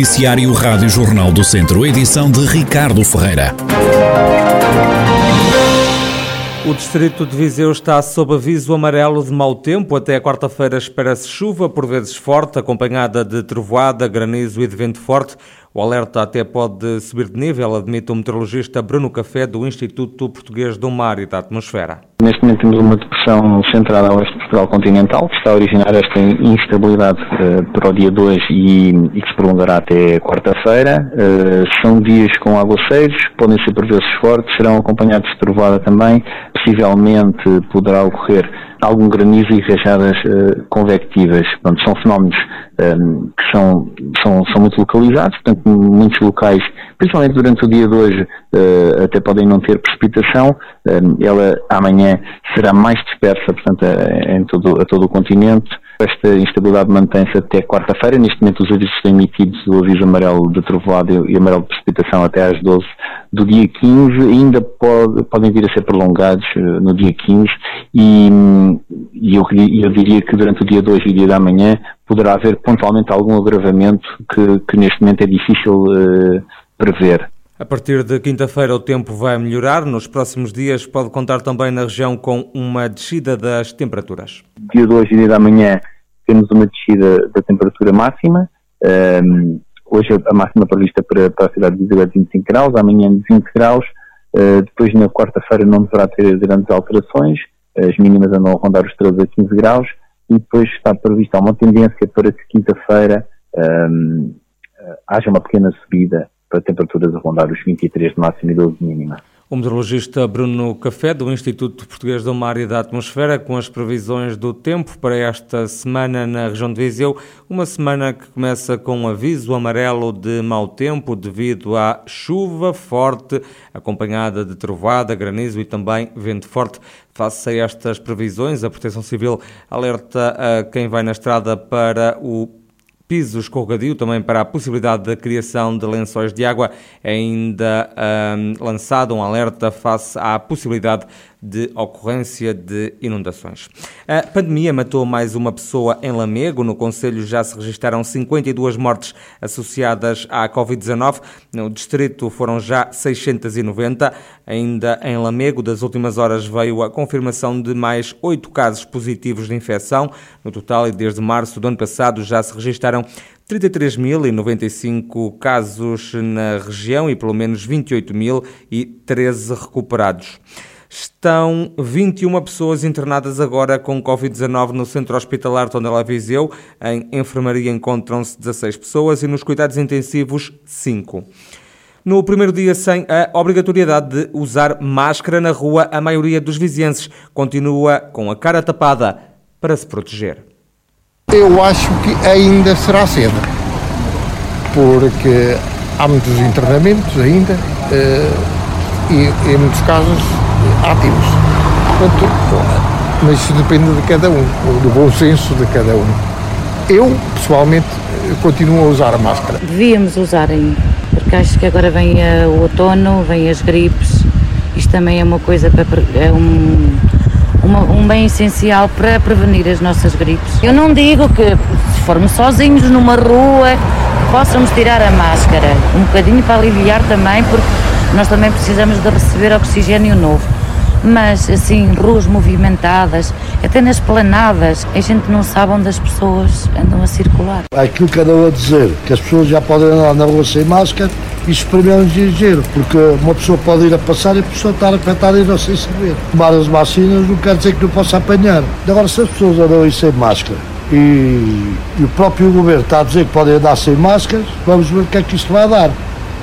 Noticiário Rádio Jornal do Centro, edição de Ricardo Ferreira. O distrito de Viseu está sob aviso amarelo de mau tempo. Até quarta-feira espera-se chuva, por vezes forte, acompanhada de trovoada, granizo e de vento forte. O alerta até pode subir de nível, admite o meteorologista Bruno Café, do Instituto Português do Mar e da Atmosfera. Neste momento temos uma depressão centrada a oeste de Portugal continental, que está a originar esta instabilidade uh, para o dia 2 e, e, que se prolongará até quarta-feira. Uh, são dias com aguaceiros, podem ser por vezes fortes, serão acompanhados de trovada também. Possivelmente poderá ocorrer algum granizo e rajadas uh, convectivas. Portanto, são fenómenos um, ehm, que são, são, são muito localizados, portanto, muitos locais, principalmente durante o dia de hoje, uh, até podem não ter precipitação. Um, ehm, ela amanhã será mais dispersa, portanto, a, em todo, a todo o continente. Esta instabilidade mantém-se até quarta-feira. Neste momento, os avisos têm emitidos o aviso amarelo de trovoada e amarelo de precipitação até às 12 do dia 15. Ainda pode, podem vir a ser prolongados uh, no dia 15 e, e eu, eu, diria que durante o dia 2 e o dia da manhã poderá haver pontualmente algum agravamento que, que neste momento é difícil uh, prever. A partir de quinta-feira o tempo vai melhorar. Nos próximos dias pode contar também na região com uma descida das temperaturas. Dia de hoje e dia da manhã temos uma descida da temperatura máxima. Um, hoje a máxima prevista para, para a cidade de Viseu é de 25 graus, amanhã de 20 graus. Uh, depois na quarta-feira não deverá ter grandes alterações. As mínimas andam a rondar os 13 a 15 graus. E depois está prevista uma tendência para que quinta-feira um, haja uma pequena subida para temperaturas a rondar os 23 de máximo e 12 de mínima. O meteorologista Bruno Café, do Instituto Português do Mar e da Atmosfera, com as previsões do tempo para esta semana na região de Viseu. Uma semana que começa com um aviso amarelo de mau tempo devido à chuva forte, acompanhada de trovada, granizo e também vento forte. Face a estas previsões, a Proteção Civil alerta a quem vai na estrada para o piso escorregadio, também para a possibilidade da criação de lençóis de água, ainda um, lançado um alerta face à possibilidade de ocorrência de inundações. A pandemia matou mais uma pessoa em Lamego. No Conselho já se registaram 52 mortes associadas à Covid-19. No distrito foram já 690. Ainda em Lamego, das últimas horas, veio a confirmação de mais oito casos positivos de infecção. No total, e desde março do ano passado, já se registaram 33.095 casos na região e pelo menos 28.013 recuperados. Estão 21 pessoas internadas agora com Covid-19 no centro hospitalar Tondela Viseu. Em enfermaria encontram-se 16 pessoas e nos cuidados intensivos 5. No primeiro dia sem a obrigatoriedade de usar máscara na rua, a maioria dos vizienses continua com a cara tapada para se proteger. Eu acho que ainda será cedo, porque há muitos internamentos ainda eh, e, em muitos casos, ativos. Portanto, mas isso depende de cada um, do bom senso de cada um. Eu, pessoalmente, continuo a usar a máscara. Devíamos usar ainda, porque acho que agora vem o outono, vem as gripes, isto também é uma coisa para. É um, uma, um bem essencial para prevenir as nossas gripes. Eu não digo que se formos sozinhos numa rua possamos tirar a máscara, um bocadinho para aliviar também, porque nós também precisamos de receber oxigênio novo. Mas assim, ruas movimentadas, até nas planadas, a gente não sabe onde as pessoas andam a circular. Aquilo que andam a dizer, que as pessoas já podem andar na rua sem máscara, isso mim é um porque uma pessoa pode ir a passar e a pessoa estar afetada e não sem saber. Tomar as vacinas não quer dizer que não possa apanhar. Agora, se as pessoas andam aí sem máscara e, e o próprio governo está a dizer que podem andar sem máscaras, vamos ver o que é que isto vai dar.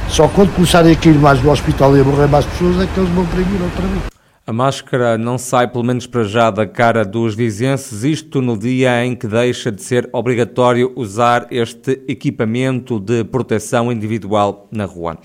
Só quando começarem a cair mais no hospital e a morrer mais pessoas é que eles vão prevenir outra vez. A máscara não sai, pelo menos para já, da cara dos vizinhenses, isto no dia em que deixa de ser obrigatório usar este equipamento de proteção individual na rua.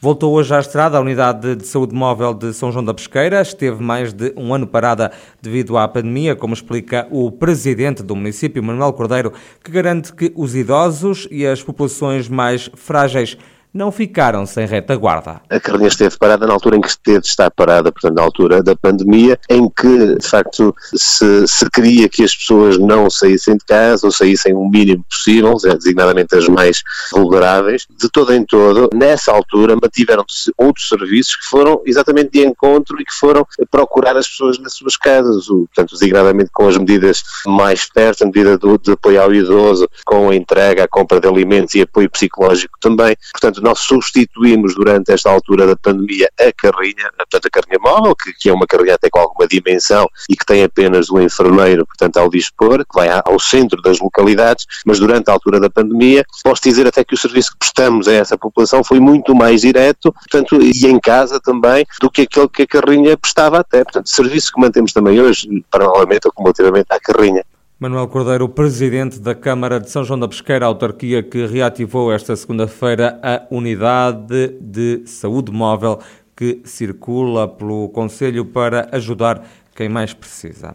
Voltou hoje à estrada a Unidade de Saúde Móvel de São João da Pesqueira. Esteve mais de um ano parada devido à pandemia, como explica o presidente do município, Manuel Cordeiro, que garante que os idosos e as populações mais frágeis não ficaram sem retaguarda. A carrinha esteve parada na altura em que esteve estar parada, portanto, na altura da pandemia, em que, de facto, se, se queria que as pessoas não saíssem de casa ou saíssem o mínimo possível, designadamente as mais vulneráveis, de todo em todo, nessa altura mantiveram-se outros serviços que foram exatamente de encontro e que foram procurar as pessoas nas suas casas, portanto, designadamente com as medidas mais perto, a medida do, de apoio ao idoso, com a entrega, a compra de alimentos e apoio psicológico também. Portanto, nós substituímos durante esta altura da pandemia a carrinha, portanto, a carrinha móvel, que, que é uma carrinha até com alguma dimensão e que tem apenas o enfermeiro, portanto, ao dispor, que vai ao centro das localidades, mas durante a altura da pandemia, posso dizer até que o serviço que prestamos a essa população foi muito mais direto, portanto, e em casa também, do que aquele que a carrinha prestava até. Portanto, serviço que mantemos também hoje, paralelamente ou cumulativamente à carrinha. Manuel Cordeiro, presidente da Câmara de São João da Pesqueira, autarquia que reativou esta segunda-feira a unidade de saúde móvel que circula pelo Conselho para ajudar quem mais precisa.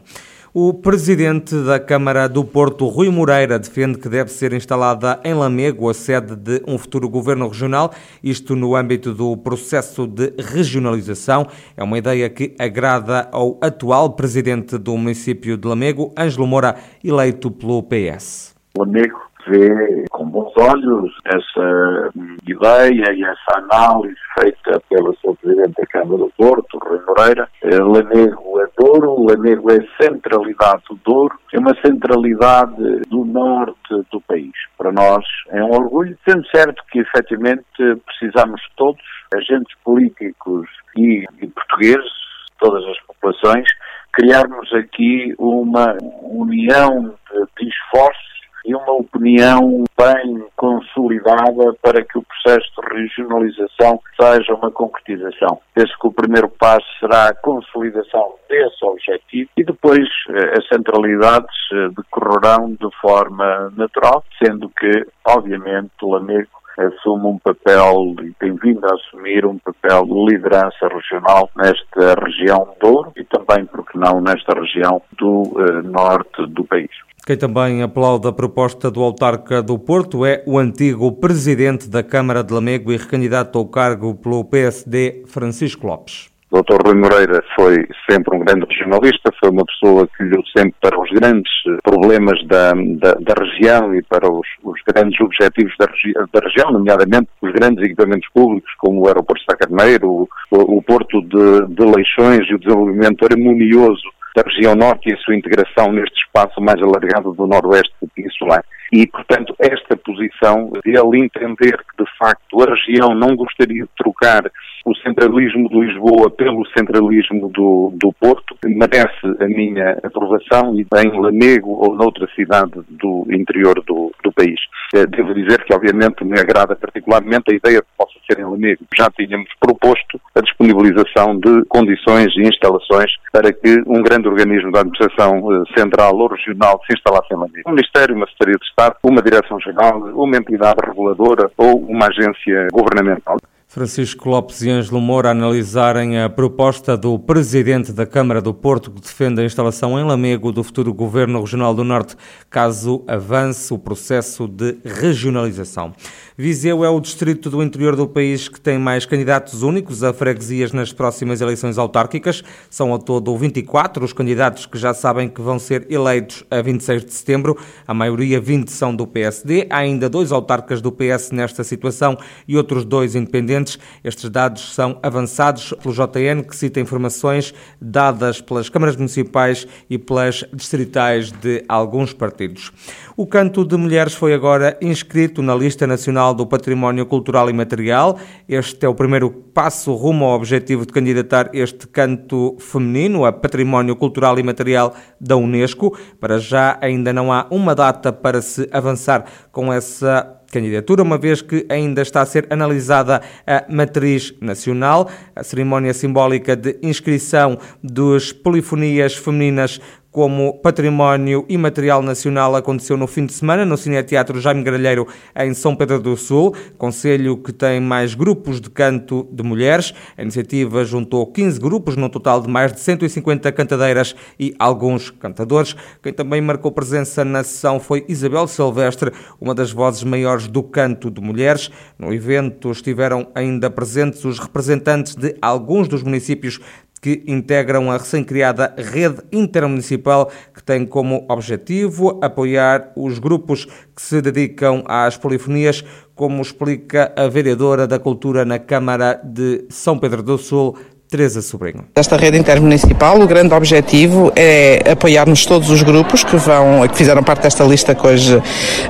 O presidente da Câmara do Porto, Rui Moreira, defende que deve ser instalada em Lamego a sede de um futuro governo regional, isto no âmbito do processo de regionalização. É uma ideia que agrada ao atual presidente do município de Lamego, Ângelo Moura, eleito pelo PS. Lamego vê com bons olhos essa ideia e essa análise feita pelo seu Presidente da Câmara do Porto, Rui Moreira. Eh, Lamego é Douro, Lamego é centralidade do Douro, é uma centralidade do norte do país. Para nós é um orgulho, sendo certo que efetivamente precisamos todos, agentes políticos e, e portugueses, todas as populações, criarmos aqui uma união de, de esforços e uma opinião bem consolidada para que o processo de regionalização seja uma concretização. Penso que o primeiro passo será a consolidação desse objetivo e depois eh, as centralidades eh, decorrerão de forma natural, sendo que, obviamente, o Lamego assume um papel e tem vindo a assumir um papel de liderança regional nesta região do Douro e também, porque não, nesta região do uh, norte do país. Quem também aplaude a proposta do autarca do Porto é o antigo presidente da Câmara de Lamego e recandidato ao cargo pelo PSD, Francisco Lopes. O Dr. Rui Moreira foi sempre um grande regionalista, foi uma pessoa que olhou sempre para os grandes problemas da, da, da região e para os, os grandes objetivos da, regi da, região, nomeadamente os grandes equipamentos públicos, como o aeroporto de Sacarneiro, o, o, o porto de, de Leixões e o desenvolvimento harmonioso da região norte e a sua integração neste espaço mais alargado do noroeste peninsular. E, portanto, esta posição de ele entender que, de facto, a região não gostaria de trocar o centralismo de Lisboa pelo centralismo do, do Porto, merece a minha aprovação e em Lamego ou noutra cidade do interior do, do país. Eh, devo dizer que, obviamente, me agrada particularmente a ideia de que possa ser em Lamego. Já tínhamos proposto a disponibilização de condições e instalações para que um grande organismo da administração eh, central ou regional se instalasse em Lamego. Um Ministério, uma Secretaria de Estado, uma Direção-Geral, uma entidade reguladora ou uma agência governamental. Francisco Lopes e Ângelo Moura analisarem a proposta do Presidente da Câmara do Porto que defende a instalação em Lamego do futuro Governo Regional do Norte, caso avance o processo de regionalização. Viseu é o distrito do interior do país que tem mais candidatos únicos a freguesias nas próximas eleições autárquicas. São ao todo 24 os candidatos que já sabem que vão ser eleitos a 26 de setembro. A maioria, 20, são do PSD. Há ainda dois autarcas do PS nesta situação e outros dois independentes. Estes dados são avançados pelo JN, que cita informações dadas pelas câmaras municipais e pelas distritais de alguns partidos. O canto de mulheres foi agora inscrito na lista nacional do Património Cultural e Material. Este é o primeiro passo rumo ao objetivo de candidatar este canto feminino a Património Cultural e Material da Unesco. Para já ainda não há uma data para se avançar com essa candidatura, uma vez que ainda está a ser analisada a matriz nacional. A cerimónia simbólica de inscrição dos polifonias femininas como Património Imaterial Nacional aconteceu no fim de semana no Cineteatro Jaime Gralheiro em São Pedro do Sul, conselho que tem mais grupos de canto de mulheres. A iniciativa juntou 15 grupos, num total de mais de 150 cantadeiras e alguns cantadores. Quem também marcou presença na sessão foi Isabel Silvestre, uma das vozes maiores do canto de mulheres. No evento estiveram ainda presentes os representantes de alguns dos municípios que integram a recém-criada Rede Intermunicipal, que tem como objetivo apoiar os grupos que se dedicam às polifonias, como explica a vereadora da Cultura na Câmara de São Pedro do Sul, Teresa Sobrinho. Esta rede intermunicipal, o grande objetivo é apoiarmos todos os grupos que vão, que fizeram parte desta lista que hoje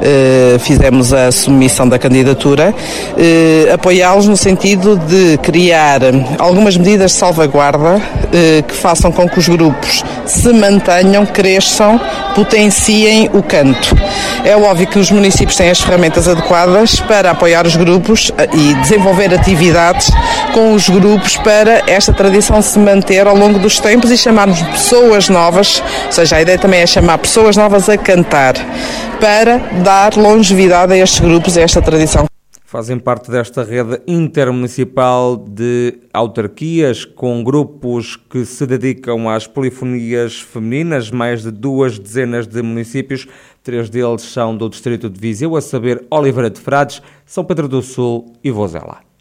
eh, fizemos a submissão da candidatura, eh, apoiá-los no sentido de criar algumas medidas de salvaguarda eh, que façam com que os grupos se mantenham, cresçam, potenciem o canto. É óbvio que os municípios têm as ferramentas adequadas para apoiar os grupos eh, e desenvolver atividades com os grupos para esta tradição se manter ao longo dos tempos e chamarmos pessoas novas, ou seja, a ideia também é chamar pessoas novas a cantar, para dar longevidade a estes grupos a esta tradição. Fazem parte desta rede intermunicipal de autarquias com grupos que se dedicam às polifonias femininas, mais de duas dezenas de municípios, três deles são do distrito de Viseu, a saber Oliveira de Frades, São Pedro do Sul e Vozela.